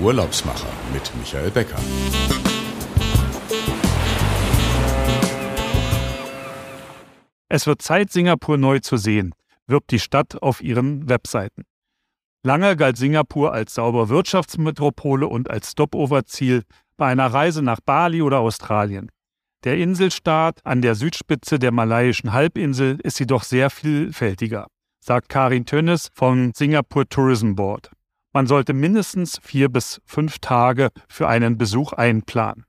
Urlaubsmacher mit Michael Becker. Es wird Zeit, Singapur neu zu sehen, wirbt die Stadt auf ihren Webseiten. Lange galt Singapur als saubere Wirtschaftsmetropole und als Stopover-Ziel bei einer Reise nach Bali oder Australien. Der Inselstaat an der Südspitze der malaiischen Halbinsel ist jedoch sehr vielfältiger, sagt Karin Tönnes vom Singapore Tourism Board. Man sollte mindestens vier bis fünf Tage für einen Besuch einplanen.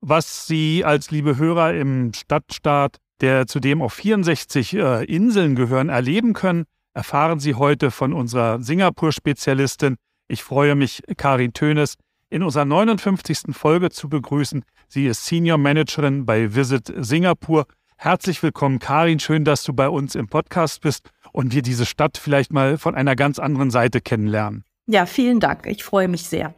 Was Sie als liebe Hörer im Stadtstaat, der zudem auf 64 äh, Inseln gehören, erleben können, erfahren Sie heute von unserer Singapur-Spezialistin. Ich freue mich, Karin Tönes, in unserer 59. Folge zu begrüßen. Sie ist Senior Managerin bei Visit Singapur. Herzlich willkommen, Karin. Schön, dass du bei uns im Podcast bist und wir diese Stadt vielleicht mal von einer ganz anderen Seite kennenlernen. Ja, vielen Dank. Ich freue mich sehr.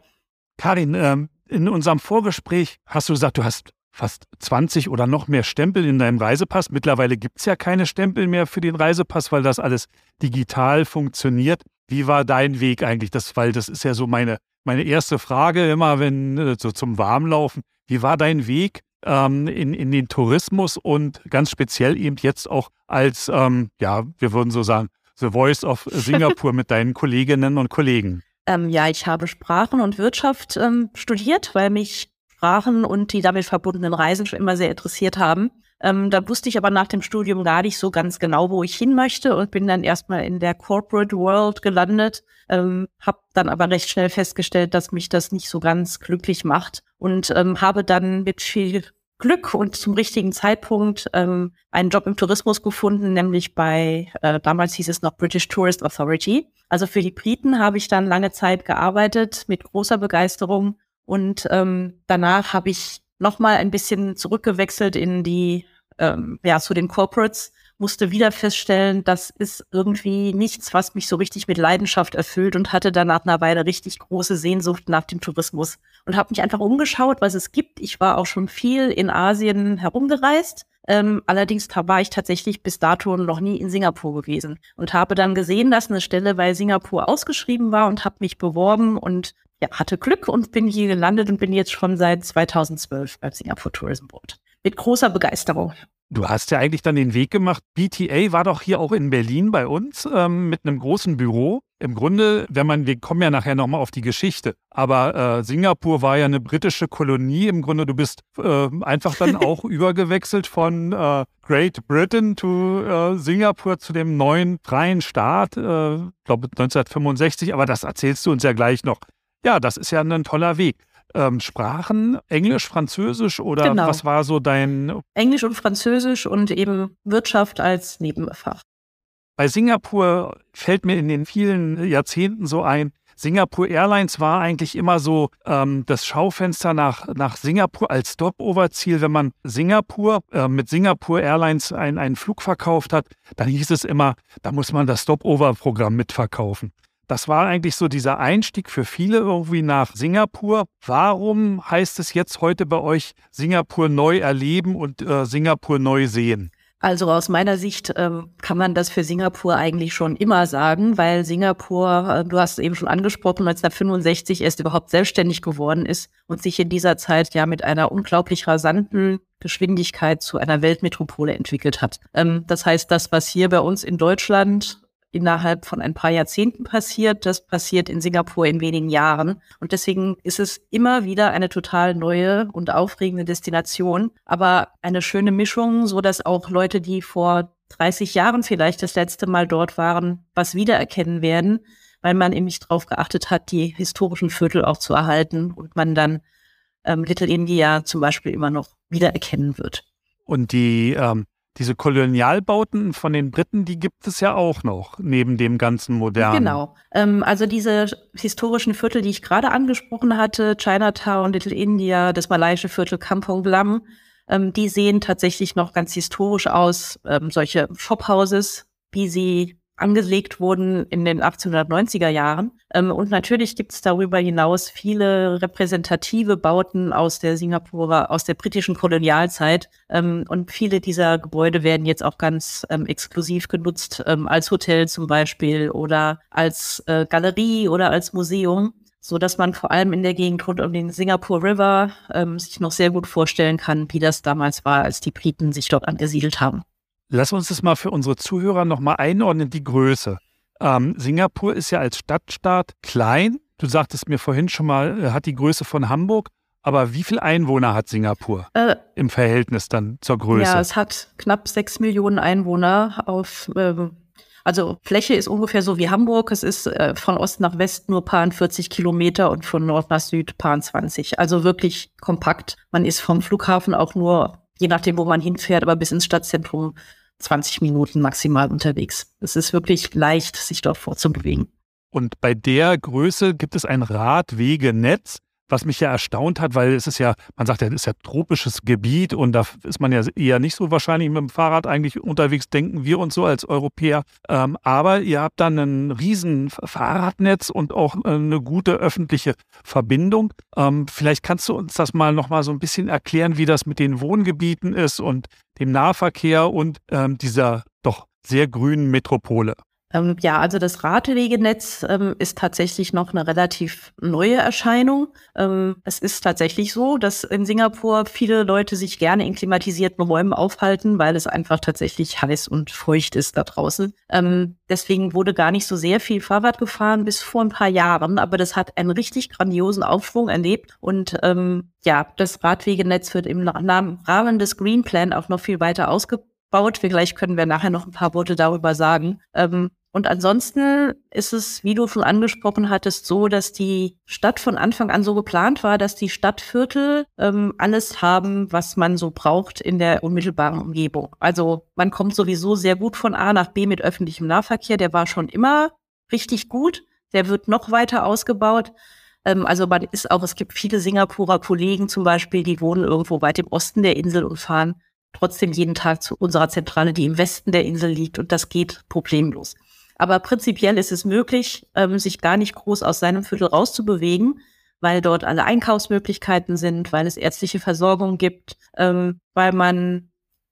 Karin, ähm, in unserem Vorgespräch hast du gesagt, du hast fast 20 oder noch mehr Stempel in deinem Reisepass. Mittlerweile gibt es ja keine Stempel mehr für den Reisepass, weil das alles digital funktioniert. Wie war dein Weg eigentlich? Das, weil das ist ja so meine meine erste Frage immer, wenn äh, so zum Warmlaufen, wie war dein Weg ähm, in, in den Tourismus und ganz speziell eben jetzt auch als, ähm, ja, wir würden so sagen, The Voice of Singapur mit deinen Kolleginnen und Kollegen? Ähm, ja, ich habe Sprachen und Wirtschaft ähm, studiert, weil mich Sprachen und die damit verbundenen Reisen schon immer sehr interessiert haben. Ähm, da wusste ich aber nach dem Studium gar nicht so ganz genau, wo ich hin möchte und bin dann erstmal in der Corporate World gelandet, ähm, habe dann aber recht schnell festgestellt, dass mich das nicht so ganz glücklich macht und ähm, habe dann mit viel Glück und zum richtigen Zeitpunkt ähm, einen Job im Tourismus gefunden, nämlich bei, äh, damals hieß es noch British Tourist Authority. Also für die Briten habe ich dann lange Zeit gearbeitet mit großer Begeisterung und ähm, danach habe ich nochmal ein bisschen zurückgewechselt in die, ähm, ja, zu den Corporates, musste wieder feststellen, das ist irgendwie nichts, was mich so richtig mit Leidenschaft erfüllt und hatte dann nach einer Weile richtig große Sehnsucht nach dem Tourismus und habe mich einfach umgeschaut, was es gibt. Ich war auch schon viel in Asien herumgereist. Ähm, allerdings war ich tatsächlich bis dato noch nie in Singapur gewesen und habe dann gesehen, dass eine Stelle bei Singapur ausgeschrieben war und habe mich beworben und ja, hatte Glück und bin hier gelandet und bin jetzt schon seit 2012 beim Singapore Tourism Board. Mit großer Begeisterung. Du hast ja eigentlich dann den Weg gemacht. BTA war doch hier auch in Berlin bei uns ähm, mit einem großen Büro. Im Grunde, wenn man, wir kommen ja nachher nochmal auf die Geschichte, aber äh, Singapur war ja eine britische Kolonie. Im Grunde, du bist äh, einfach dann auch übergewechselt von äh, Great Britain to äh, Singapur zu dem neuen freien Staat, ich glaube 1965, aber das erzählst du uns ja gleich noch. Ja, das ist ja ein toller Weg. Ähm, Sprachen, Englisch, Französisch oder genau. was war so dein? Englisch und Französisch und eben Wirtschaft als Nebenfach. Bei Singapur fällt mir in den vielen Jahrzehnten so ein, Singapore Airlines war eigentlich immer so ähm, das Schaufenster nach, nach Singapur als Stopover-Ziel. Wenn man Singapur äh, mit Singapore Airlines ein, einen Flug verkauft hat, dann hieß es immer, da muss man das Stopover-Programm mitverkaufen. Das war eigentlich so dieser Einstieg für viele irgendwie nach Singapur. Warum heißt es jetzt heute bei euch Singapur neu erleben und äh, Singapur neu sehen? Also aus meiner Sicht ähm, kann man das für Singapur eigentlich schon immer sagen, weil Singapur, äh, du hast eben schon angesprochen, 1965 erst überhaupt selbstständig geworden ist und sich in dieser Zeit ja mit einer unglaublich rasanten Geschwindigkeit zu einer Weltmetropole entwickelt hat. Ähm, das heißt, das, was hier bei uns in Deutschland innerhalb von ein paar Jahrzehnten passiert. Das passiert in Singapur in wenigen Jahren. Und deswegen ist es immer wieder eine total neue und aufregende Destination, aber eine schöne Mischung, so dass auch Leute, die vor 30 Jahren vielleicht das letzte Mal dort waren, was wiedererkennen werden, weil man eben nicht darauf geachtet hat, die historischen Viertel auch zu erhalten und man dann ähm, Little India zum Beispiel immer noch wiedererkennen wird. Und die ähm, diese Kolonialbauten von den Briten, die gibt es ja auch noch, neben dem ganzen modernen. Genau. Ähm, also diese historischen Viertel, die ich gerade angesprochen hatte, Chinatown, Little India, das malaiische Viertel Kampong Glam, ähm, die sehen tatsächlich noch ganz historisch aus. Ähm, solche Shophouses, wie sie angelegt wurden in den 1890er Jahren. Ähm, und natürlich gibt es darüber hinaus viele repräsentative Bauten aus der Singapurer, aus der britischen Kolonialzeit. Ähm, und viele dieser Gebäude werden jetzt auch ganz ähm, exklusiv genutzt, als Hotel zum Beispiel oder als äh, Galerie oder als Museum so dass man vor allem in der Gegend rund um den Singapore River sich noch sehr gut vorstellen kann, wie das damals war, als die Briten sich dort angesiedelt haben. Lass uns das mal für unsere Zuhörer nochmal einordnen, die Größe. Ähm, Singapur ist ja als Stadtstaat klein. Du sagtest mir vorhin schon mal, äh, hat die Größe von Hamburg. Aber wie viele Einwohner hat Singapur äh, im Verhältnis dann zur Größe? Ja, es hat knapp sechs Millionen Einwohner auf, äh, also Fläche ist ungefähr so wie Hamburg. Es ist äh, von Ost nach West nur paar 40 Kilometer und von Nord nach Süd paar 20. Also wirklich kompakt. Man ist vom Flughafen auch nur, je nachdem, wo man hinfährt, aber bis ins Stadtzentrum 20 Minuten maximal unterwegs. Es ist wirklich leicht, sich dort vorzubewegen. Und bei der Größe gibt es ein Radwegenetz, was mich ja erstaunt hat, weil es ist ja, man sagt ja, es ist ja tropisches Gebiet und da ist man ja eher nicht so wahrscheinlich mit dem Fahrrad eigentlich unterwegs, denken wir uns so als Europäer. Ähm, aber ihr habt dann ein riesen Fahrradnetz und auch äh, eine gute öffentliche Verbindung. Ähm, vielleicht kannst du uns das mal nochmal so ein bisschen erklären, wie das mit den Wohngebieten ist und dem Nahverkehr und ähm, dieser doch sehr grünen Metropole. Ähm, ja, also das Radwegenetz ähm, ist tatsächlich noch eine relativ neue Erscheinung. Ähm, es ist tatsächlich so, dass in Singapur viele Leute sich gerne in klimatisierten Räumen aufhalten, weil es einfach tatsächlich heiß und feucht ist da draußen. Ähm, deswegen wurde gar nicht so sehr viel Fahrrad gefahren bis vor ein paar Jahren, aber das hat einen richtig grandiosen Aufschwung erlebt und ähm, ja, das Radwegenetz wird im Rahmen des Green Plan auch noch viel weiter ausgebaut baut. Vielleicht können wir nachher noch ein paar Worte darüber sagen. Ähm, und ansonsten ist es, wie du schon angesprochen hattest, so, dass die Stadt von Anfang an so geplant war, dass die Stadtviertel ähm, alles haben, was man so braucht in der unmittelbaren Umgebung. Also man kommt sowieso sehr gut von A nach B mit öffentlichem Nahverkehr. Der war schon immer richtig gut. Der wird noch weiter ausgebaut. Ähm, also man ist auch, es gibt viele Singapurer Kollegen zum Beispiel, die wohnen irgendwo weit im Osten der Insel und fahren trotzdem jeden Tag zu unserer Zentrale, die im Westen der Insel liegt. Und das geht problemlos. Aber prinzipiell ist es möglich, ähm, sich gar nicht groß aus seinem Viertel rauszubewegen, weil dort alle Einkaufsmöglichkeiten sind, weil es ärztliche Versorgung gibt, ähm, weil man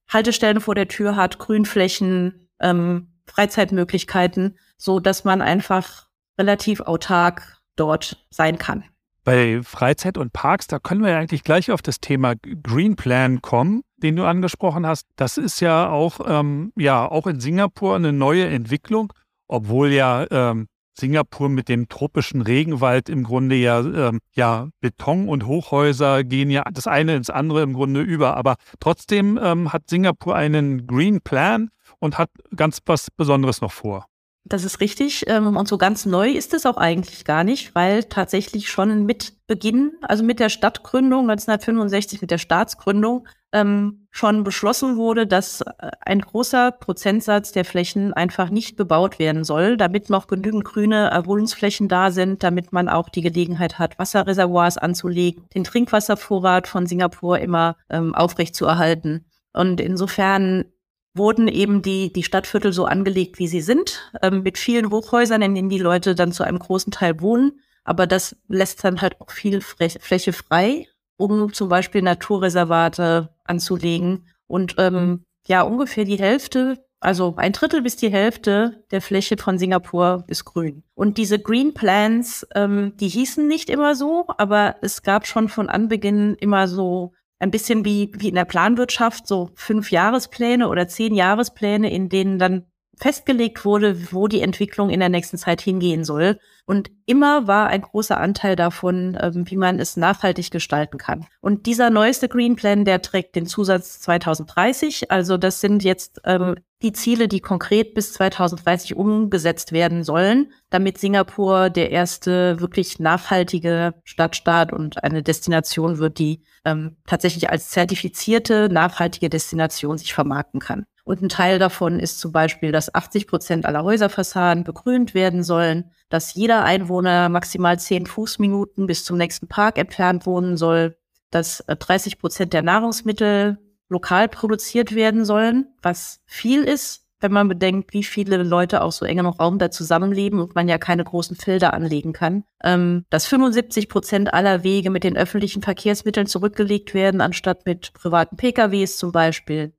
Haltestellen vor der Tür hat, Grünflächen, ähm, Freizeitmöglichkeiten, so dass man einfach relativ autark dort sein kann. Bei Freizeit und Parks, da können wir ja eigentlich gleich auf das Thema Green Plan kommen, den du angesprochen hast. Das ist ja auch, ähm, ja, auch in Singapur eine neue Entwicklung obwohl ja ähm, Singapur mit dem tropischen Regenwald im Grunde ja, ähm, ja, Beton und Hochhäuser gehen ja das eine ins andere im Grunde über. Aber trotzdem ähm, hat Singapur einen Green Plan und hat ganz was Besonderes noch vor. Das ist richtig. Ähm, und so ganz neu ist es auch eigentlich gar nicht, weil tatsächlich schon mit Beginn, also mit der Stadtgründung 1965, mit der Staatsgründung, ähm, schon beschlossen wurde, dass äh, ein großer Prozentsatz der Flächen einfach nicht bebaut werden soll, damit noch genügend grüne Erholungsflächen da sind, damit man auch die Gelegenheit hat, Wasserreservoirs anzulegen, den Trinkwasservorrat von Singapur immer ähm, aufrechtzuerhalten. Und insofern wurden eben die, die Stadtviertel so angelegt, wie sie sind, ähm, mit vielen Hochhäusern, in denen die Leute dann zu einem großen Teil wohnen. Aber das lässt dann halt auch viel Fläche frei, um zum Beispiel Naturreservate anzulegen. Und ähm, ja, ungefähr die Hälfte, also ein Drittel bis die Hälfte der Fläche von Singapur ist grün. Und diese Green Plans, ähm, die hießen nicht immer so, aber es gab schon von Anbeginn immer so ein bisschen wie, wie in der Planwirtschaft, so fünf Jahrespläne oder zehn Jahrespläne, in denen dann festgelegt wurde, wo die Entwicklung in der nächsten Zeit hingehen soll. Und immer war ein großer Anteil davon, ähm, wie man es nachhaltig gestalten kann. Und dieser neueste Green Plan, der trägt den Zusatz 2030. Also das sind jetzt ähm, die Ziele, die konkret bis 2030 umgesetzt werden sollen, damit Singapur der erste wirklich nachhaltige Stadtstaat und eine Destination wird, die ähm, tatsächlich als zertifizierte nachhaltige Destination sich vermarkten kann. Und ein Teil davon ist zum Beispiel, dass 80 Prozent aller Häuserfassaden begrünt werden sollen, dass jeder Einwohner maximal zehn Fußminuten bis zum nächsten Park entfernt wohnen soll, dass 30 äh, Prozent der Nahrungsmittel lokal produziert werden sollen, was viel ist, wenn man bedenkt, wie viele Leute auch so eng im Raum da zusammenleben und man ja keine großen Felder anlegen kann. Ähm, dass 75 Prozent aller Wege mit den öffentlichen Verkehrsmitteln zurückgelegt werden, anstatt mit privaten PKWs zum Beispiel.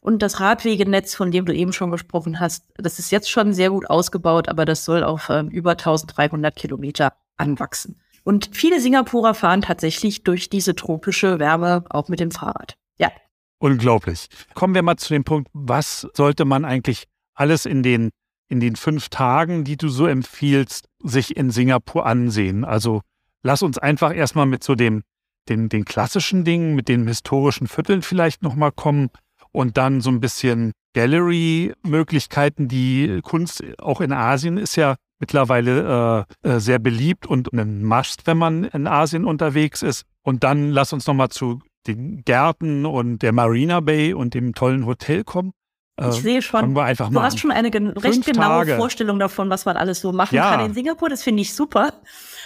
Und das Radwegenetz, von dem du eben schon gesprochen hast, das ist jetzt schon sehr gut ausgebaut, aber das soll auf ähm, über 1300 Kilometer anwachsen. Und viele Singapurer fahren tatsächlich durch diese tropische Wärme auch mit dem Fahrrad. Ja. Unglaublich. Kommen wir mal zu dem Punkt, was sollte man eigentlich alles in den, in den fünf Tagen, die du so empfiehlst, sich in Singapur ansehen? Also lass uns einfach erstmal mit so dem, den, den klassischen Dingen, mit den historischen Vierteln vielleicht nochmal kommen und dann so ein bisschen Gallery-Möglichkeiten. Die Kunst auch in Asien ist ja mittlerweile äh, äh, sehr beliebt und ein Must, wenn man in Asien unterwegs ist. Und dann lass uns nochmal zu den Gärten und der Marina Bay und dem tollen Hotel kommen. Äh, ich sehe schon, du hast schon eine gen recht genaue Tage. Vorstellung davon, was man alles so machen ja. kann in Singapur. Das finde ich super.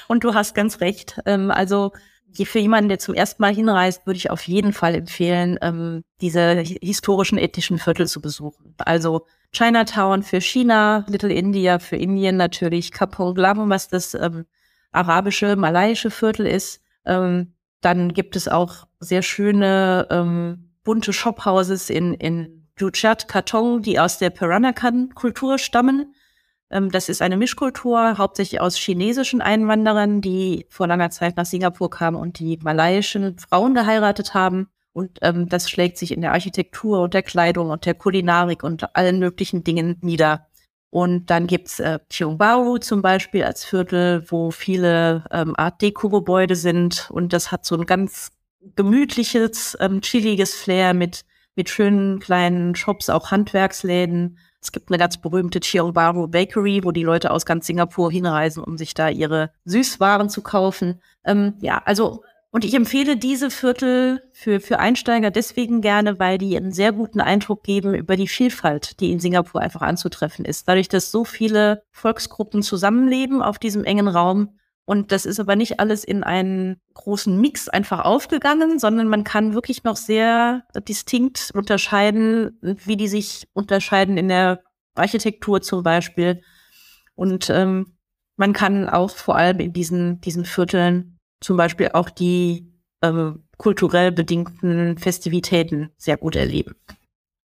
Und du hast ganz recht. Ähm, also für jemanden, der zum ersten Mal hinreist, würde ich auf jeden Fall empfehlen, ähm, diese historischen ethnischen Viertel zu besuchen. Also Chinatown für China, Little India für Indien natürlich, Kampong Glam, was das ähm, arabische, malaiische Viertel ist. Ähm, dann gibt es auch sehr schöne ähm, bunte Shophouses in, in Juchat, Katong, die aus der Peranakan-Kultur stammen. Ähm, das ist eine Mischkultur, hauptsächlich aus chinesischen Einwanderern, die vor langer Zeit nach Singapur kamen und die malaiischen Frauen geheiratet haben. Und ähm, das schlägt sich in der Architektur und der Kleidung und der Kulinarik und allen möglichen Dingen nieder. Und dann gibt's äh, Tiongbaru zum Beispiel als Viertel, wo viele ähm, Art Deko-Gebäude sind. Und das hat so ein ganz gemütliches, ähm, chilliges Flair mit, mit schönen kleinen Shops, auch Handwerksläden. Es gibt eine ganz berühmte Tiongbaru Bakery, wo die Leute aus ganz Singapur hinreisen, um sich da ihre Süßwaren zu kaufen. Ähm, ja, also und ich empfehle diese Viertel für, für Einsteiger deswegen gerne, weil die einen sehr guten Eindruck geben über die Vielfalt, die in Singapur einfach anzutreffen ist. Dadurch, dass so viele Volksgruppen zusammenleben auf diesem engen Raum. Und das ist aber nicht alles in einen großen Mix einfach aufgegangen, sondern man kann wirklich noch sehr distinkt unterscheiden, wie die sich unterscheiden in der Architektur zum Beispiel. Und ähm, man kann auch vor allem in diesen, diesen Vierteln zum Beispiel auch die ähm, kulturell bedingten Festivitäten sehr gut erleben.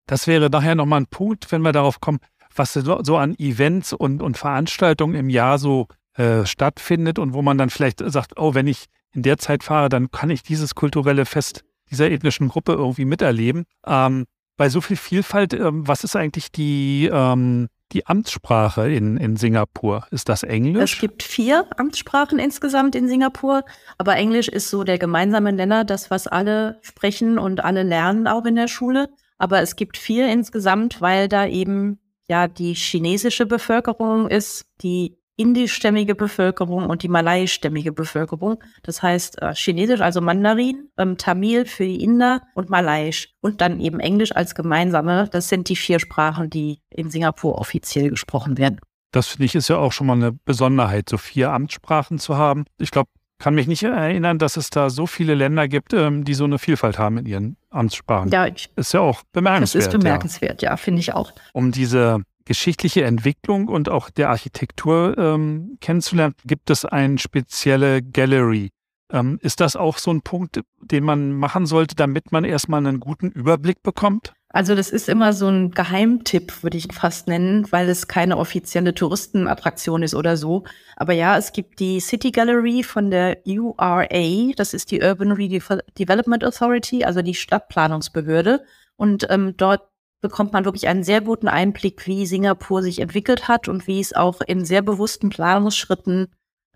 Das wäre daher nochmal ein Punkt, wenn wir darauf kommen, was so an Events und, und Veranstaltungen im Jahr so äh, stattfindet und wo man dann vielleicht sagt, oh, wenn ich in der Zeit fahre, dann kann ich dieses kulturelle Fest dieser ethnischen Gruppe irgendwie miterleben. Ähm, bei so viel Vielfalt, ähm, was ist eigentlich die, ähm, die Amtssprache in, in Singapur? Ist das Englisch? Es gibt vier Amtssprachen insgesamt in Singapur, aber Englisch ist so der gemeinsame Nenner, das, was alle sprechen und alle lernen auch in der Schule. Aber es gibt vier insgesamt, weil da eben ja die chinesische Bevölkerung ist, die indischstämmige Bevölkerung und die malaiischstämmige Bevölkerung. Das heißt äh, Chinesisch, also Mandarin, ähm, Tamil für die Inder und Malaiisch und dann eben Englisch als gemeinsame. Das sind die vier Sprachen, die in Singapur offiziell gesprochen werden. Das finde ich ist ja auch schon mal eine Besonderheit, so vier Amtssprachen zu haben. Ich glaube, kann mich nicht erinnern, dass es da so viele Länder gibt, ähm, die so eine Vielfalt haben in ihren Amtssprachen. Ja, ich, ist ja auch bemerkenswert. Das ist bemerkenswert, ja, ja finde ich auch. Um diese geschichtliche Entwicklung und auch der Architektur ähm, kennenzulernen, gibt es eine spezielle Gallery. Ähm, ist das auch so ein Punkt, den man machen sollte, damit man erstmal einen guten Überblick bekommt? Also das ist immer so ein Geheimtipp, würde ich fast nennen, weil es keine offizielle Touristenattraktion ist oder so. Aber ja, es gibt die City Gallery von der URA, das ist die Urban Redevelopment Authority, also die Stadtplanungsbehörde. Und ähm, dort bekommt man wirklich einen sehr guten Einblick, wie Singapur sich entwickelt hat und wie es auch in sehr bewussten Planungsschritten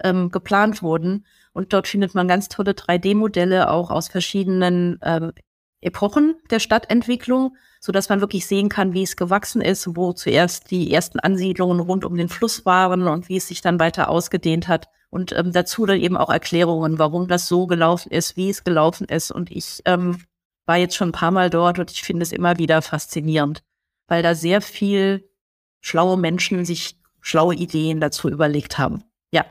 ähm, geplant wurden. Und dort findet man ganz tolle 3D-Modelle auch aus verschiedenen ähm, Epochen der Stadtentwicklung, so dass man wirklich sehen kann, wie es gewachsen ist, wo zuerst die ersten Ansiedlungen rund um den Fluss waren und wie es sich dann weiter ausgedehnt hat. Und ähm, dazu dann eben auch Erklärungen, warum das so gelaufen ist, wie es gelaufen ist. Und ich ähm, war jetzt schon ein paar Mal dort und ich finde es immer wieder faszinierend, weil da sehr viel schlaue Menschen sich schlaue Ideen dazu überlegt haben. Ja.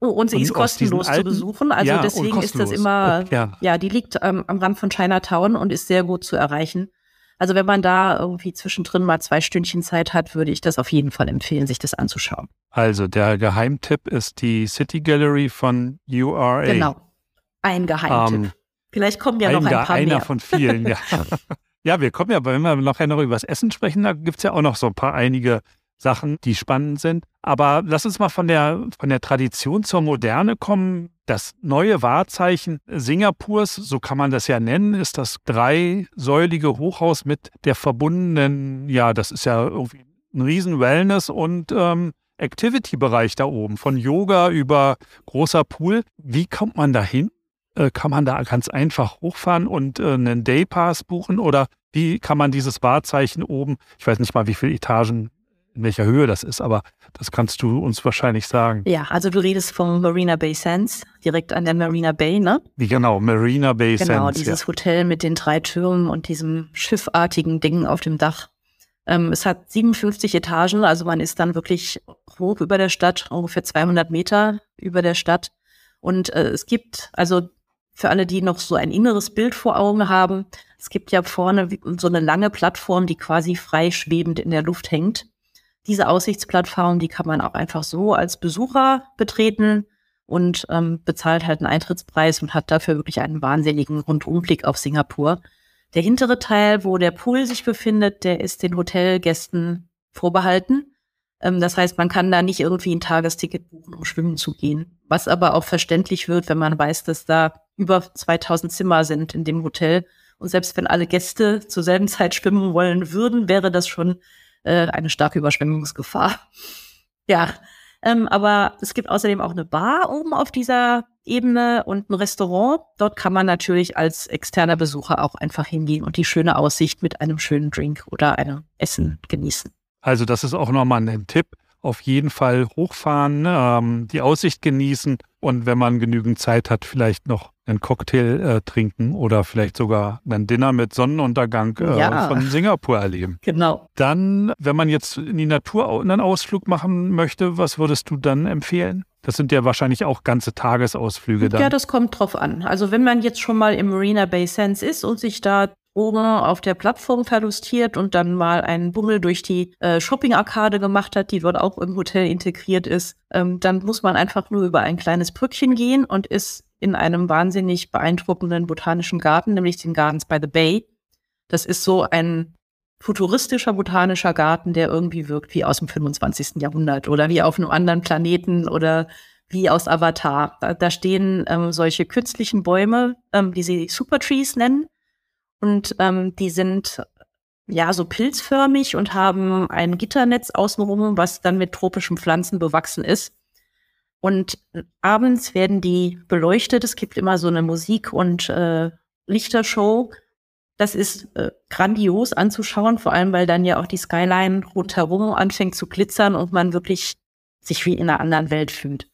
Oh, und sie und ist kostenlos alten, zu besuchen, also ja, deswegen ist das immer, okay, ja. ja. die liegt ähm, am Rand von Chinatown und ist sehr gut zu erreichen. Also wenn man da irgendwie zwischendrin mal zwei Stündchen Zeit hat, würde ich das auf jeden Fall empfehlen, sich das anzuschauen. Also der Geheimtipp ist die City Gallery von URA. Genau, ein Geheimtipp. Ähm, Vielleicht kommen ja noch ein, ein paar einer mehr. von vielen, ja. ja, wir kommen ja, wenn wir nachher noch über das Essen sprechen, da gibt es ja auch noch so ein paar einige Sachen, die spannend sind. Aber lass uns mal von der, von der Tradition zur Moderne kommen. Das neue Wahrzeichen Singapurs, so kann man das ja nennen, ist das dreisäulige Hochhaus mit der verbundenen, ja, das ist ja irgendwie ein riesen Wellness- und ähm, Activity-Bereich da oben, von Yoga über großer Pool. Wie kommt man da hin? Äh, kann man da ganz einfach hochfahren und äh, einen Daypass buchen oder wie kann man dieses Wahrzeichen oben, ich weiß nicht mal, wie viele Etagen in welcher Höhe das ist, aber das kannst du uns wahrscheinlich sagen. Ja, also du redest vom Marina Bay Sands, direkt an der Marina Bay, ne? Wie genau, Marina Bay genau, Sands. Genau, dieses ja. Hotel mit den drei Türmen und diesem schiffartigen Ding auf dem Dach. Ähm, es hat 57 Etagen, also man ist dann wirklich hoch über der Stadt, ungefähr 200 Meter über der Stadt. Und äh, es gibt, also für alle, die noch so ein inneres Bild vor Augen haben, es gibt ja vorne so eine lange Plattform, die quasi frei schwebend in der Luft hängt. Diese Aussichtsplattform, die kann man auch einfach so als Besucher betreten und ähm, bezahlt halt einen Eintrittspreis und hat dafür wirklich einen wahnsinnigen Rundumblick auf Singapur. Der hintere Teil, wo der Pool sich befindet, der ist den Hotelgästen vorbehalten. Ähm, das heißt, man kann da nicht irgendwie ein Tagesticket buchen, um schwimmen zu gehen. Was aber auch verständlich wird, wenn man weiß, dass da über 2000 Zimmer sind in dem Hotel. Und selbst wenn alle Gäste zur selben Zeit schwimmen wollen würden, wäre das schon äh, eine starke Überschwemmungsgefahr. Ja, ähm, aber es gibt außerdem auch eine Bar oben auf dieser Ebene und ein Restaurant. Dort kann man natürlich als externer Besucher auch einfach hingehen und die schöne Aussicht mit einem schönen Drink oder einem Essen genießen. Also das ist auch nochmal ein Tipp. Auf jeden Fall hochfahren, ähm, die Aussicht genießen und wenn man genügend Zeit hat, vielleicht noch einen Cocktail äh, trinken oder vielleicht sogar ein Dinner mit Sonnenuntergang äh, ja. von Singapur erleben. Genau. Dann, wenn man jetzt in die Natur einen Ausflug machen möchte, was würdest du dann empfehlen? Das sind ja wahrscheinlich auch ganze Tagesausflüge dann. Ja, das kommt drauf an. Also wenn man jetzt schon mal im Marina Bay Sands ist und sich da oben auf der Plattform verlustiert und dann mal einen Bummel durch die äh, Shopping-Arkade gemacht hat, die dort auch im Hotel integriert ist, ähm, dann muss man einfach nur über ein kleines Brückchen gehen und ist in einem wahnsinnig beeindruckenden botanischen Garten, nämlich den Gardens by the Bay. Das ist so ein futuristischer botanischer Garten, der irgendwie wirkt wie aus dem 25. Jahrhundert oder wie auf einem anderen Planeten oder wie aus Avatar. Da, da stehen ähm, solche künstlichen Bäume, ähm, die sie Supertrees nennen. Und ähm, die sind ja so pilzförmig und haben ein Gitternetz außenrum, was dann mit tropischen Pflanzen bewachsen ist. Und abends werden die beleuchtet. Es gibt immer so eine Musik- und äh, Lichtershow. Das ist äh, grandios anzuschauen, vor allem weil dann ja auch die Skyline rundherum anfängt zu glitzern und man wirklich sich wie in einer anderen Welt fühlt.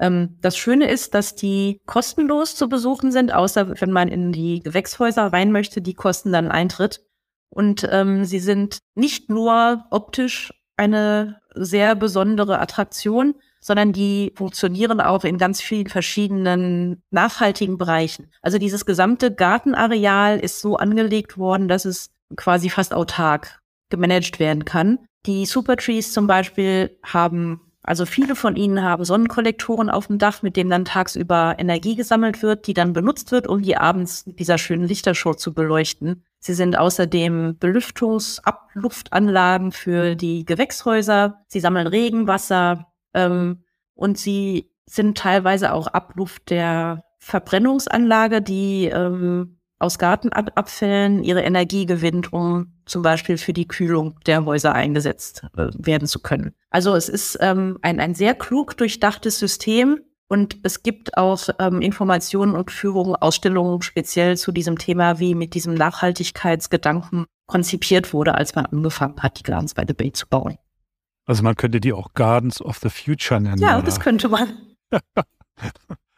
Ähm, das Schöne ist, dass die kostenlos zu besuchen sind, außer wenn man in die Gewächshäuser rein möchte, die kosten dann Eintritt. Und ähm, sie sind nicht nur optisch eine sehr besondere Attraktion, sondern die funktionieren auch in ganz vielen verschiedenen nachhaltigen Bereichen. Also dieses gesamte Gartenareal ist so angelegt worden, dass es quasi fast autark gemanagt werden kann. Die Supertrees zum Beispiel haben also viele von ihnen haben Sonnenkollektoren auf dem Dach, mit denen dann tagsüber Energie gesammelt wird, die dann benutzt wird, um die abends mit dieser schönen Lichtershow zu beleuchten. Sie sind außerdem Belüftungsabluftanlagen für die Gewächshäuser. Sie sammeln Regenwasser ähm, und sie sind teilweise auch Abluft der Verbrennungsanlage, die ähm, aus Gartenabfällen ihre Energie gewinnt, um zum Beispiel für die Kühlung der Häuser eingesetzt äh, werden zu können. Also es ist ähm, ein, ein sehr klug durchdachtes System und es gibt auch ähm, Informationen und Führungen, Ausstellungen speziell zu diesem Thema, wie mit diesem Nachhaltigkeitsgedanken konzipiert wurde, als man angefangen hat, die Gardens by the Bay zu bauen. Also man könnte die auch Gardens of the Future nennen. Ja, oder? das könnte man.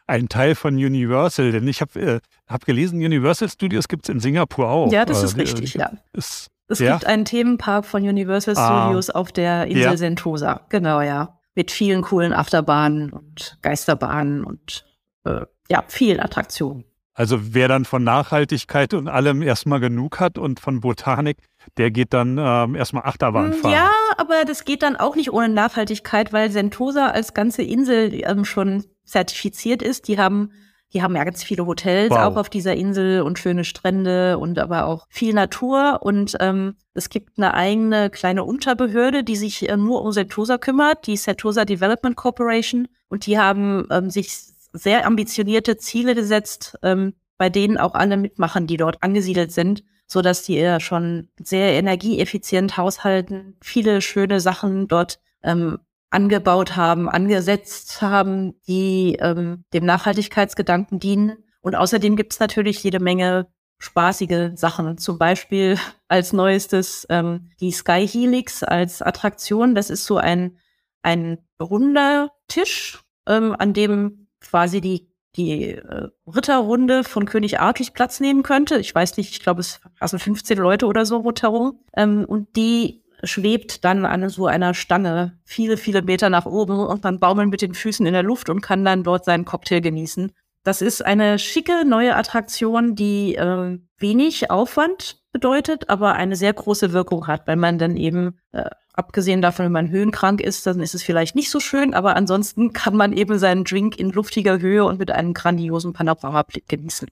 ein Teil von Universal, denn ich habe äh, hab gelesen, Universal Studios gibt es in Singapur auch. Ja, das ist äh, richtig, ja. Ist, es ja? gibt einen Themenpark von Universal ah. Studios auf der Insel ja. Sentosa, genau, ja. Mit vielen coolen Achterbahnen und Geisterbahnen und äh, ja, vielen Attraktionen. Also wer dann von Nachhaltigkeit und allem erstmal genug hat und von Botanik, der geht dann ähm, erstmal Achterbahn hm, fahren. Ja, aber das geht dann auch nicht ohne Nachhaltigkeit, weil Sentosa als ganze Insel ähm, schon zertifiziert ist. Die haben die haben ja ganz viele Hotels wow. auch auf dieser Insel und schöne Strände und aber auch viel Natur. Und ähm, es gibt eine eigene kleine Unterbehörde, die sich äh, nur um Sentosa kümmert, die Sentosa Development Corporation. Und die haben ähm, sich sehr ambitionierte Ziele gesetzt, ähm, bei denen auch alle mitmachen, die dort angesiedelt sind, so dass die ja schon sehr energieeffizient haushalten, viele schöne Sachen dort ähm, angebaut haben, angesetzt haben, die ähm, dem Nachhaltigkeitsgedanken dienen. Und außerdem gibt es natürlich jede Menge spaßige Sachen. Zum Beispiel als neuestes ähm, die Sky Helix als Attraktion. Das ist so ein, ein runder Tisch, ähm, an dem quasi die die äh, Ritterrunde von König Artig Platz nehmen könnte. Ich weiß nicht, ich glaube, es passen 15 Leute oder so rundherum. Ähm, und die schwebt dann an so einer Stange viele, viele Meter nach oben und man baumelt mit den Füßen in der Luft und kann dann dort seinen Cocktail genießen. Das ist eine schicke neue Attraktion, die äh, wenig Aufwand bedeutet, aber eine sehr große Wirkung hat, weil man dann eben, äh, abgesehen davon, wenn man höhenkrank ist, dann ist es vielleicht nicht so schön, aber ansonsten kann man eben seinen Drink in luftiger Höhe und mit einem grandiosen Panoramablick genießen.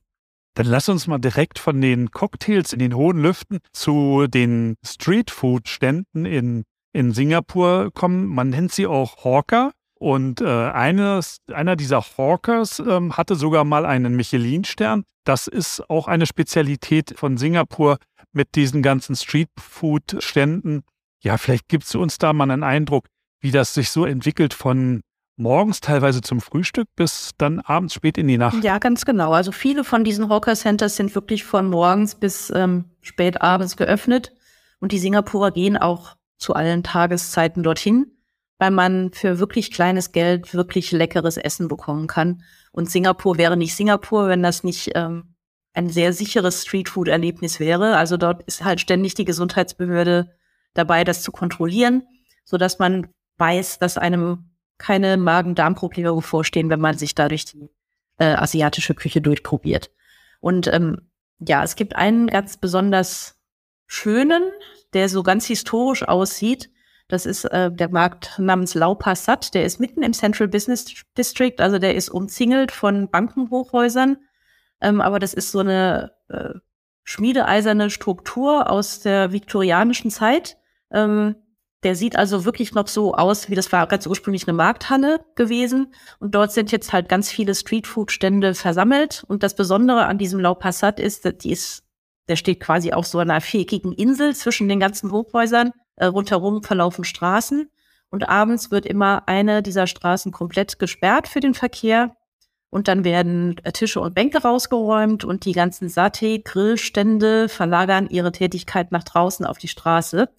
Dann lass uns mal direkt von den Cocktails in den hohen Lüften zu den Streetfood-Ständen in, in Singapur kommen. Man nennt sie auch Hawker. Und äh, eines, einer dieser Hawkers ähm, hatte sogar mal einen Michelin-Stern. Das ist auch eine Spezialität von Singapur mit diesen ganzen Streetfood-Ständen. Ja, vielleicht gibst du uns da mal einen Eindruck, wie das sich so entwickelt von morgens teilweise zum Frühstück bis dann abends spät in die Nacht. Ja, ganz genau. Also viele von diesen Hawker Centers sind wirklich von morgens bis ähm, spät abends geöffnet. Und die Singapurer gehen auch zu allen Tageszeiten dorthin, weil man für wirklich kleines Geld wirklich leckeres Essen bekommen kann. Und Singapur wäre nicht Singapur, wenn das nicht ähm, ein sehr sicheres Streetfood-Erlebnis wäre. Also dort ist halt ständig die Gesundheitsbehörde dabei, das zu kontrollieren, so dass man weiß, dass einem keine Magen-Darm-Probleme bevorstehen, wenn man sich dadurch die äh, asiatische Küche durchprobiert. Und ähm, ja, es gibt einen ganz besonders schönen, der so ganz historisch aussieht. Das ist äh, der Markt namens Lau Passat. Der ist mitten im Central Business District, also der ist umzingelt von Bankenhochhäusern. Ähm, aber das ist so eine äh, schmiedeeiserne Struktur aus der viktorianischen Zeit. Ähm, der sieht also wirklich noch so aus, wie das war ganz ursprünglich eine Markthalle gewesen. Und dort sind jetzt halt ganz viele Streetfood-Stände versammelt. Und das Besondere an diesem Lau Passat ist, dass die ist, der steht quasi auf so einer viereckigen Insel zwischen den ganzen Hochhäusern. Äh, rundherum verlaufen Straßen. Und abends wird immer eine dieser Straßen komplett gesperrt für den Verkehr. Und dann werden äh, Tische und Bänke rausgeräumt und die ganzen Satay-Grillstände verlagern ihre Tätigkeit nach draußen auf die Straße.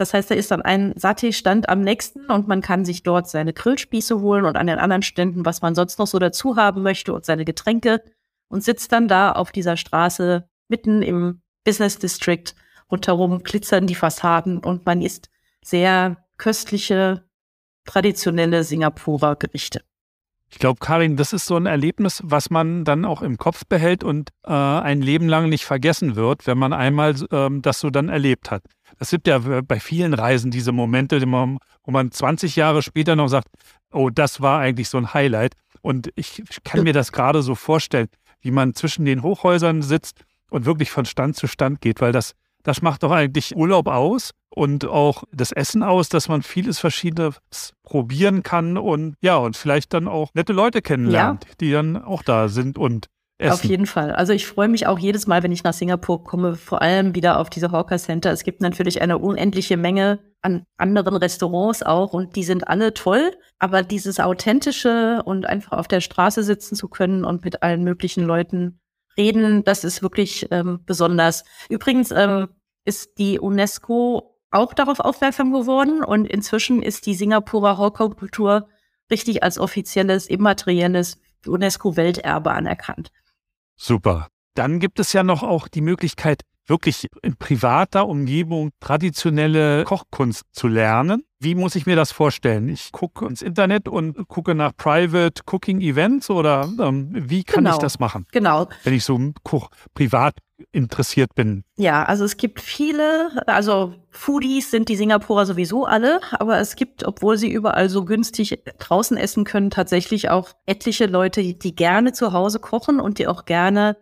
Das heißt, da ist dann ein Satay-Stand am nächsten und man kann sich dort seine Grillspieße holen und an den anderen Ständen, was man sonst noch so dazu haben möchte und seine Getränke und sitzt dann da auf dieser Straße mitten im Business District. Rundherum glitzern die Fassaden und man isst sehr köstliche, traditionelle Singapurer Gerichte. Ich glaube, Karin, das ist so ein Erlebnis, was man dann auch im Kopf behält und äh, ein Leben lang nicht vergessen wird, wenn man einmal ähm, das so dann erlebt hat. Es gibt ja bei vielen Reisen diese Momente, wo man 20 Jahre später noch sagt, oh, das war eigentlich so ein Highlight. Und ich kann mir das gerade so vorstellen, wie man zwischen den Hochhäusern sitzt und wirklich von Stand zu Stand geht, weil das, das macht doch eigentlich Urlaub aus und auch das Essen aus, dass man vieles Verschiedenes probieren kann und ja, und vielleicht dann auch nette Leute kennenlernt, ja. die dann auch da sind und essen. Auf jeden Fall. Also ich freue mich auch jedes Mal, wenn ich nach Singapur komme, vor allem wieder auf diese Hawker Center. Es gibt natürlich eine unendliche Menge an anderen Restaurants auch und die sind alle toll, aber dieses authentische und einfach auf der Straße sitzen zu können und mit allen möglichen Leuten reden, das ist wirklich ähm, besonders. Übrigens ähm, ist die UNESCO auch darauf aufmerksam geworden und inzwischen ist die Singapurer Hongkong-Kultur richtig als offizielles immaterielles UNESCO-Welterbe anerkannt. Super. Dann gibt es ja noch auch die Möglichkeit, wirklich in privater Umgebung traditionelle Kochkunst zu lernen. Wie muss ich mir das vorstellen? Ich gucke ins Internet und gucke nach Private Cooking Events oder ähm, wie kann genau. ich das machen? Genau. Wenn ich so Koch privat interessiert bin. Ja, also es gibt viele, also Foodies sind die Singapurer sowieso alle, aber es gibt, obwohl sie überall so günstig draußen essen können, tatsächlich auch etliche Leute, die gerne zu Hause kochen und die auch gerne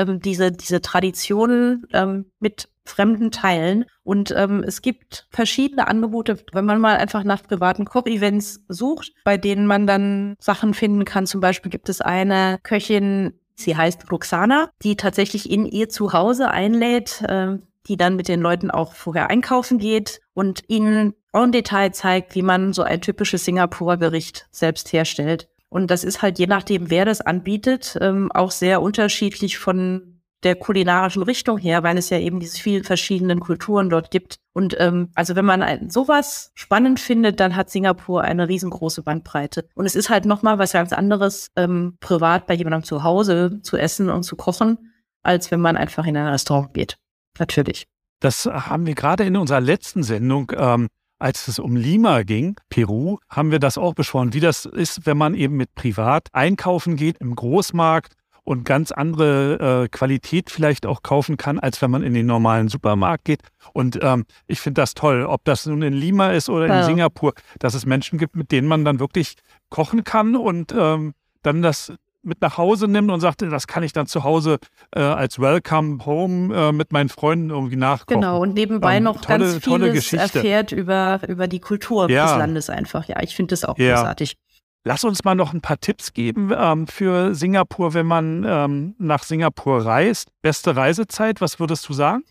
ähm, diese, diese Traditionen ähm, mit fremden teilen. Und ähm, es gibt verschiedene Angebote, wenn man mal einfach nach privaten Kochevents sucht, bei denen man dann Sachen finden kann. Zum Beispiel gibt es eine Köchin, sie heißt Roxana, die tatsächlich in ihr Zuhause einlädt, äh, die dann mit den Leuten auch vorher einkaufen geht und ihnen en Detail zeigt, wie man so ein typisches Singapurer Gericht selbst herstellt. Und das ist halt je nachdem, wer das anbietet, ähm, auch sehr unterschiedlich von der kulinarischen Richtung her, weil es ja eben diese vielen verschiedenen Kulturen dort gibt. Und ähm, also wenn man ein, sowas spannend findet, dann hat Singapur eine riesengroße Bandbreite. Und es ist halt nochmal was ganz anderes, ähm, privat bei jemandem zu Hause zu essen und zu kochen, als wenn man einfach in ein Restaurant geht. Natürlich. Das haben wir gerade in unserer letzten Sendung ähm, als es um Lima ging, Peru, haben wir das auch besprochen, wie das ist, wenn man eben mit privat einkaufen geht im Großmarkt und ganz andere äh, Qualität vielleicht auch kaufen kann, als wenn man in den normalen Supermarkt geht. Und ähm, ich finde das toll, ob das nun in Lima ist oder in ja. Singapur, dass es Menschen gibt, mit denen man dann wirklich kochen kann und ähm, dann das mit nach Hause nimmt und sagt, das kann ich dann zu Hause äh, als Welcome Home äh, mit meinen Freunden irgendwie nachkochen. Genau, und nebenbei ähm, noch tolle, ganz vieles erfährt über, über die Kultur ja. des Landes einfach. Ja, ich finde das auch ja. großartig. Lass uns mal noch ein paar Tipps geben ähm, für Singapur, wenn man ähm, nach Singapur reist. Beste Reisezeit, was würdest du sagen?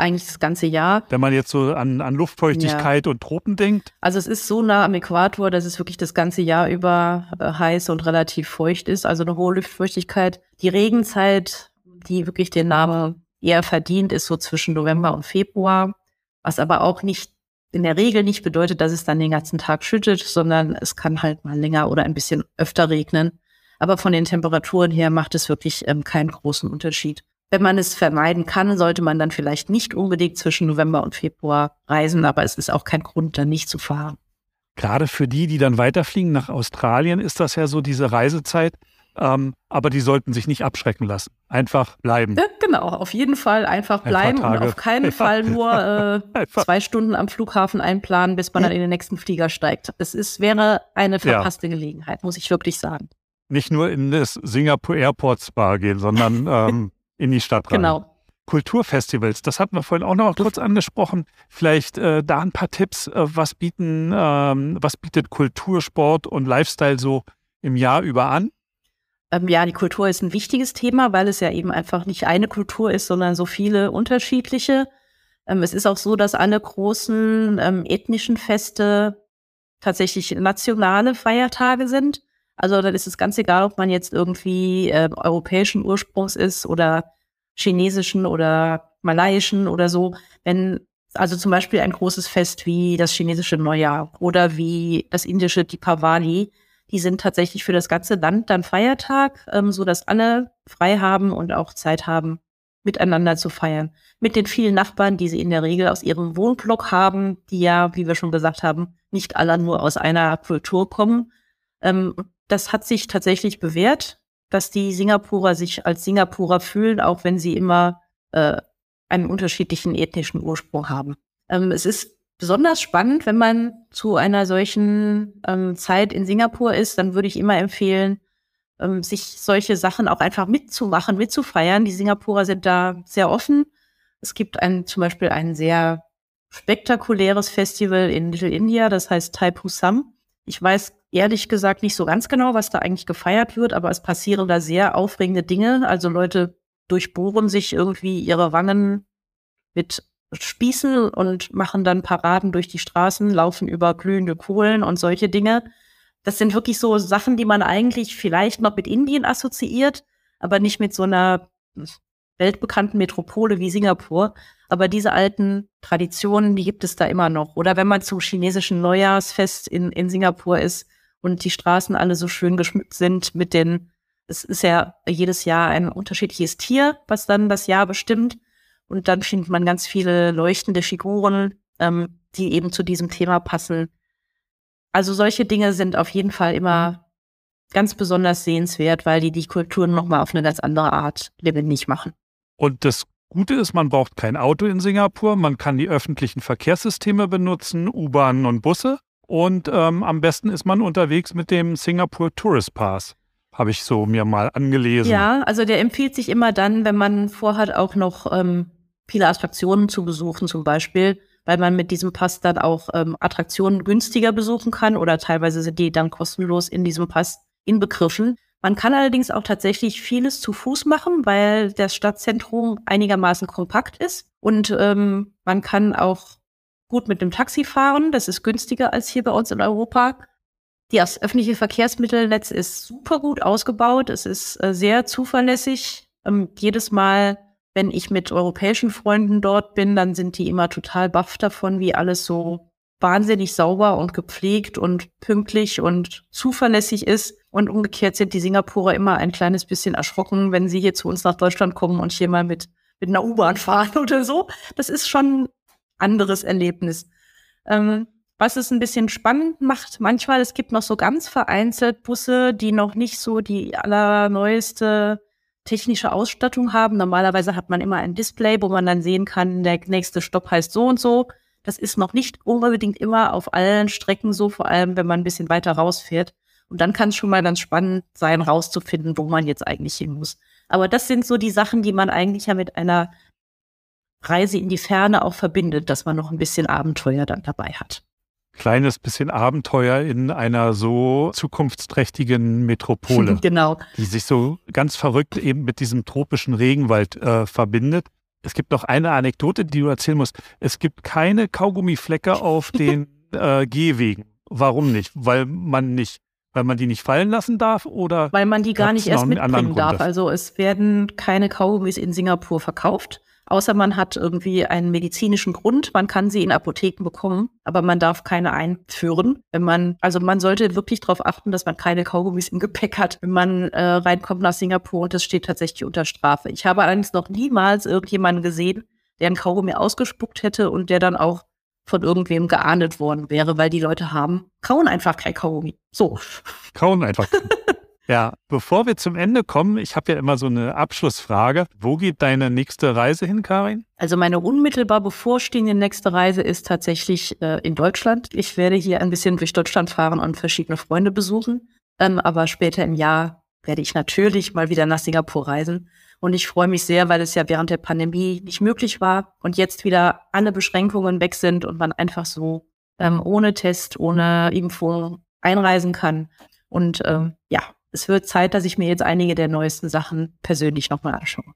Eigentlich das ganze Jahr. Wenn man jetzt so an, an Luftfeuchtigkeit ja. und Tropen denkt. Also es ist so nah am Äquator, dass es wirklich das ganze Jahr über äh, heiß und relativ feucht ist. Also eine hohe Luftfeuchtigkeit. Die Regenzeit, die wirklich den Namen eher verdient, ist so zwischen November und Februar. Was aber auch nicht in der Regel nicht bedeutet, dass es dann den ganzen Tag schüttet, sondern es kann halt mal länger oder ein bisschen öfter regnen. Aber von den Temperaturen her macht es wirklich ähm, keinen großen Unterschied. Wenn man es vermeiden kann, sollte man dann vielleicht nicht unbedingt zwischen November und Februar reisen, aber es ist auch kein Grund, dann nicht zu fahren. Gerade für die, die dann weiterfliegen nach Australien, ist das ja so diese Reisezeit, ähm, aber die sollten sich nicht abschrecken lassen. Einfach bleiben. Ja, genau, auf jeden Fall einfach bleiben und auf keinen Fall nur äh, zwei Stunden am Flughafen einplanen, bis man dann in den nächsten Flieger steigt. Es ist, wäre eine verpasste ja. Gelegenheit, muss ich wirklich sagen. Nicht nur in das Singapore Airport Spa gehen, sondern ähm, in die Stadt rein. Genau. Kulturfestivals, das hatten wir vorhin auch noch kurz angesprochen. Vielleicht äh, da ein paar Tipps, äh, was bieten, ähm, was bietet Kultursport und Lifestyle so im Jahr über an? Ähm, ja, die Kultur ist ein wichtiges Thema, weil es ja eben einfach nicht eine Kultur ist, sondern so viele unterschiedliche. Ähm, es ist auch so, dass alle großen ähm, ethnischen Feste tatsächlich nationale Feiertage sind. Also dann ist es ganz egal, ob man jetzt irgendwie äh, europäischen Ursprungs ist oder chinesischen oder malaiischen oder so. Wenn also zum Beispiel ein großes Fest wie das chinesische Neujahr oder wie das indische Deepavali, die sind tatsächlich für das ganze Land dann Feiertag, ähm, so dass alle frei haben und auch Zeit haben, miteinander zu feiern. Mit den vielen Nachbarn, die sie in der Regel aus ihrem Wohnblock haben, die ja, wie wir schon gesagt haben, nicht alle nur aus einer Kultur kommen. Ähm, das hat sich tatsächlich bewährt, dass die Singapurer sich als Singapurer fühlen, auch wenn sie immer äh, einen unterschiedlichen ethnischen Ursprung haben. Ähm, es ist besonders spannend, wenn man zu einer solchen ähm, Zeit in Singapur ist, dann würde ich immer empfehlen, ähm, sich solche Sachen auch einfach mitzumachen, mitzufeiern. Die Singapurer sind da sehr offen. Es gibt ein, zum Beispiel ein sehr spektakuläres Festival in Little India, das heißt Thai Pusam. Ich weiß ehrlich gesagt nicht so ganz genau, was da eigentlich gefeiert wird, aber es passieren da sehr aufregende Dinge. Also Leute durchbohren sich irgendwie ihre Wangen mit Spießen und machen dann Paraden durch die Straßen, laufen über glühende Kohlen und solche Dinge. Das sind wirklich so Sachen, die man eigentlich vielleicht noch mit Indien assoziiert, aber nicht mit so einer weltbekannten Metropole wie Singapur. Aber diese alten Traditionen, die gibt es da immer noch. Oder wenn man zum chinesischen Neujahrsfest in, in Singapur ist und die Straßen alle so schön geschmückt sind mit den, es ist ja jedes Jahr ein unterschiedliches Tier, was dann das Jahr bestimmt. Und dann findet man ganz viele leuchtende Figuren, ähm, die eben zu diesem Thema passen. Also solche Dinge sind auf jeden Fall immer ganz besonders sehenswert, weil die die Kulturen nochmal auf eine ganz andere Art lebendig machen. Und das Gute ist, man braucht kein Auto in Singapur, man kann die öffentlichen Verkehrssysteme benutzen, U-Bahnen und Busse. Und ähm, am besten ist man unterwegs mit dem Singapore Tourist Pass habe ich so mir mal angelesen. Ja, also der empfiehlt sich immer dann, wenn man vorhat, auch noch ähm, viele Attraktionen zu besuchen zum Beispiel, weil man mit diesem Pass dann auch ähm, Attraktionen günstiger besuchen kann oder teilweise sind die dann kostenlos in diesem Pass inbegriffen. Man kann allerdings auch tatsächlich vieles zu Fuß machen, weil das Stadtzentrum einigermaßen kompakt ist und ähm, man kann auch gut mit dem Taxi fahren. Das ist günstiger als hier bei uns in Europa. Das öffentliche Verkehrsmittelnetz ist super gut ausgebaut. Es ist äh, sehr zuverlässig. Ähm, jedes Mal, wenn ich mit europäischen Freunden dort bin, dann sind die immer total baff davon, wie alles so wahnsinnig sauber und gepflegt und pünktlich und zuverlässig ist. Und umgekehrt sind die Singapurer immer ein kleines bisschen erschrocken, wenn sie hier zu uns nach Deutschland kommen und hier mal mit, mit einer U-Bahn fahren oder so. Das ist schon anderes Erlebnis. Ähm, was es ein bisschen spannend macht, manchmal, es gibt noch so ganz vereinzelt Busse, die noch nicht so die allerneueste technische Ausstattung haben. Normalerweise hat man immer ein Display, wo man dann sehen kann, der nächste Stopp heißt so und so. Das ist noch nicht unbedingt immer auf allen Strecken so, vor allem wenn man ein bisschen weiter rausfährt. Und dann kann es schon mal ganz spannend sein, rauszufinden, wo man jetzt eigentlich hin muss. Aber das sind so die Sachen, die man eigentlich ja mit einer Reise in die Ferne auch verbindet, dass man noch ein bisschen Abenteuer dann dabei hat kleines bisschen Abenteuer in einer so zukunftsträchtigen Metropole. genau. Die sich so ganz verrückt eben mit diesem tropischen Regenwald äh, verbindet. Es gibt noch eine Anekdote, die du erzählen musst. Es gibt keine Kaugummiflecke auf den äh, Gehwegen. Warum nicht? Weil man nicht, weil man die nicht fallen lassen darf oder? Weil man die gar nicht erst mitbringen darf. Also es werden keine Kaugummis in Singapur verkauft außer man hat irgendwie einen medizinischen Grund. Man kann sie in Apotheken bekommen, aber man darf keine einführen. Wenn man, also man sollte wirklich darauf achten, dass man keine Kaugummis im Gepäck hat, wenn man äh, reinkommt nach Singapur und das steht tatsächlich unter Strafe. Ich habe allerdings noch niemals irgendjemanden gesehen, der ein Kaugummi ausgespuckt hätte und der dann auch von irgendwem geahndet worden wäre, weil die Leute haben, kauen einfach kein Kaugummi. So. Kauen einfach. Ja, bevor wir zum Ende kommen, ich habe ja immer so eine Abschlussfrage. Wo geht deine nächste Reise hin, Karin? Also meine unmittelbar bevorstehende nächste Reise ist tatsächlich äh, in Deutschland. Ich werde hier ein bisschen durch Deutschland fahren und verschiedene Freunde besuchen. Ähm, aber später im Jahr werde ich natürlich mal wieder nach Singapur reisen. Und ich freue mich sehr, weil es ja während der Pandemie nicht möglich war und jetzt wieder alle Beschränkungen weg sind und man einfach so ähm, ohne Test, ohne Impfung einreisen kann. Und ähm, ja, es wird Zeit, dass ich mir jetzt einige der neuesten Sachen persönlich nochmal anschaue.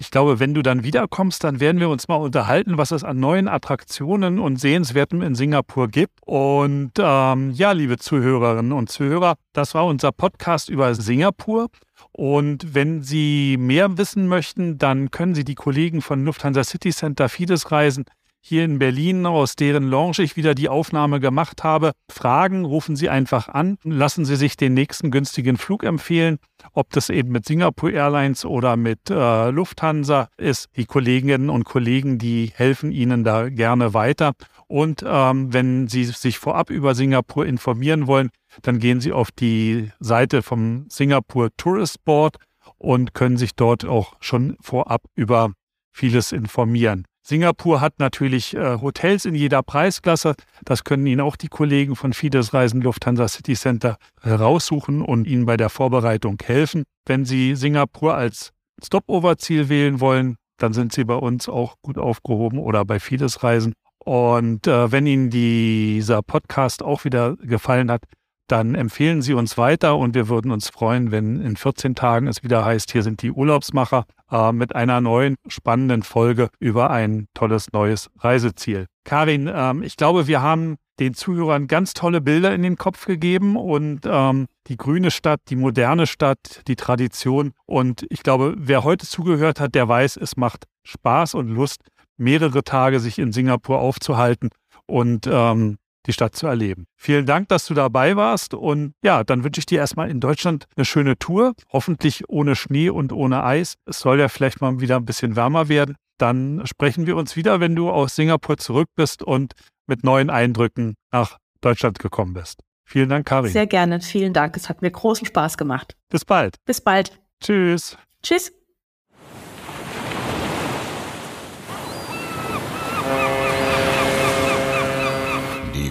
Ich glaube, wenn du dann wiederkommst, dann werden wir uns mal unterhalten, was es an neuen Attraktionen und Sehenswerten in Singapur gibt. Und ähm, ja, liebe Zuhörerinnen und Zuhörer, das war unser Podcast über Singapur. Und wenn Sie mehr wissen möchten, dann können Sie die Kollegen von Lufthansa City Center Fides Reisen hier in Berlin, aus deren Lounge ich wieder die Aufnahme gemacht habe. Fragen, rufen Sie einfach an, lassen Sie sich den nächsten günstigen Flug empfehlen, ob das eben mit Singapore Airlines oder mit äh, Lufthansa ist. Die Kolleginnen und Kollegen, die helfen Ihnen da gerne weiter. Und ähm, wenn Sie sich vorab über Singapur informieren wollen, dann gehen Sie auf die Seite vom Singapore Tourist Board und können sich dort auch schon vorab über vieles informieren. Singapur hat natürlich äh, Hotels in jeder Preisklasse. Das können Ihnen auch die Kollegen von Fides Reisen Lufthansa City Center heraussuchen und Ihnen bei der Vorbereitung helfen. Wenn Sie Singapur als Stopover-Ziel wählen wollen, dann sind Sie bei uns auch gut aufgehoben oder bei Fides Reisen. Und äh, wenn Ihnen dieser Podcast auch wieder gefallen hat, dann empfehlen Sie uns weiter und wir würden uns freuen, wenn in 14 Tagen es wieder heißt, hier sind die Urlaubsmacher äh, mit einer neuen spannenden Folge über ein tolles neues Reiseziel. Karin, ähm, ich glaube, wir haben den Zuhörern ganz tolle Bilder in den Kopf gegeben und ähm, die grüne Stadt, die moderne Stadt, die Tradition. Und ich glaube, wer heute zugehört hat, der weiß, es macht Spaß und Lust, mehrere Tage sich in Singapur aufzuhalten und ähm, die Stadt zu erleben. Vielen Dank, dass du dabei warst und ja, dann wünsche ich dir erstmal in Deutschland eine schöne Tour, hoffentlich ohne Schnee und ohne Eis. Es soll ja vielleicht mal wieder ein bisschen wärmer werden. Dann sprechen wir uns wieder, wenn du aus Singapur zurück bist und mit neuen Eindrücken nach Deutschland gekommen bist. Vielen Dank, Karin. Sehr gerne, vielen Dank. Es hat mir großen Spaß gemacht. Bis bald. Bis bald. Tschüss. Tschüss.